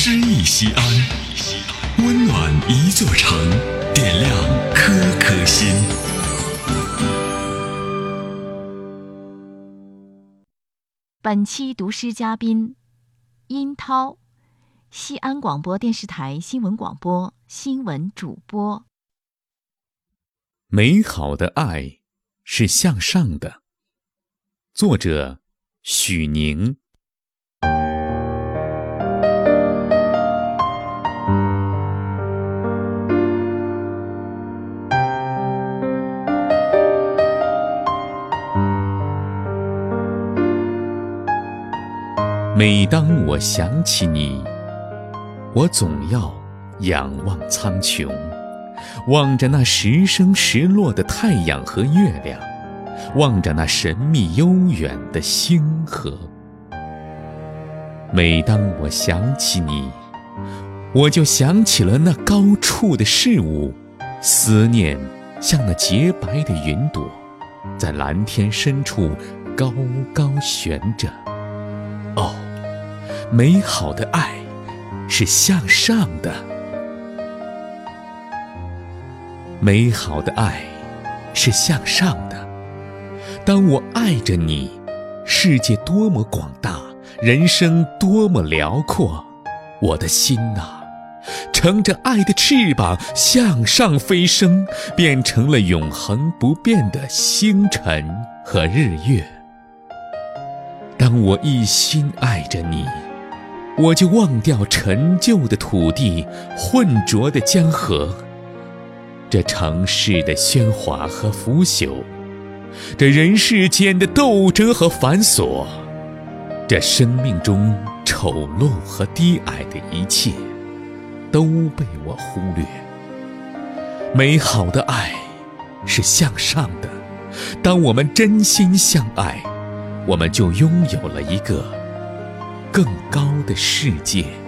诗意西安，温暖一座城，点亮颗颗心。本期读诗嘉宾：殷涛，西安广播电视台新闻广播新闻主播。美好的爱是向上的。作者：许宁。每当我想起你，我总要仰望苍穹，望着那时升时落的太阳和月亮，望着那神秘悠远的星河。每当我想起你，我就想起了那高处的事物，思念像那洁白的云朵，在蓝天深处高高悬着。哦。美好的爱是向上的，美好的爱是向上的。当我爱着你，世界多么广大，人生多么辽阔，我的心呐，乘着爱的翅膀向上飞升，变成了永恒不变的星辰和日月。当我一心爱着你。我就忘掉陈旧的土地、浑浊的江河，这城市的喧哗和腐朽，这人世间的斗争和繁琐，这生命中丑陋和低矮的一切，都被我忽略。美好的爱是向上的，当我们真心相爱，我们就拥有了一个。更高的世界。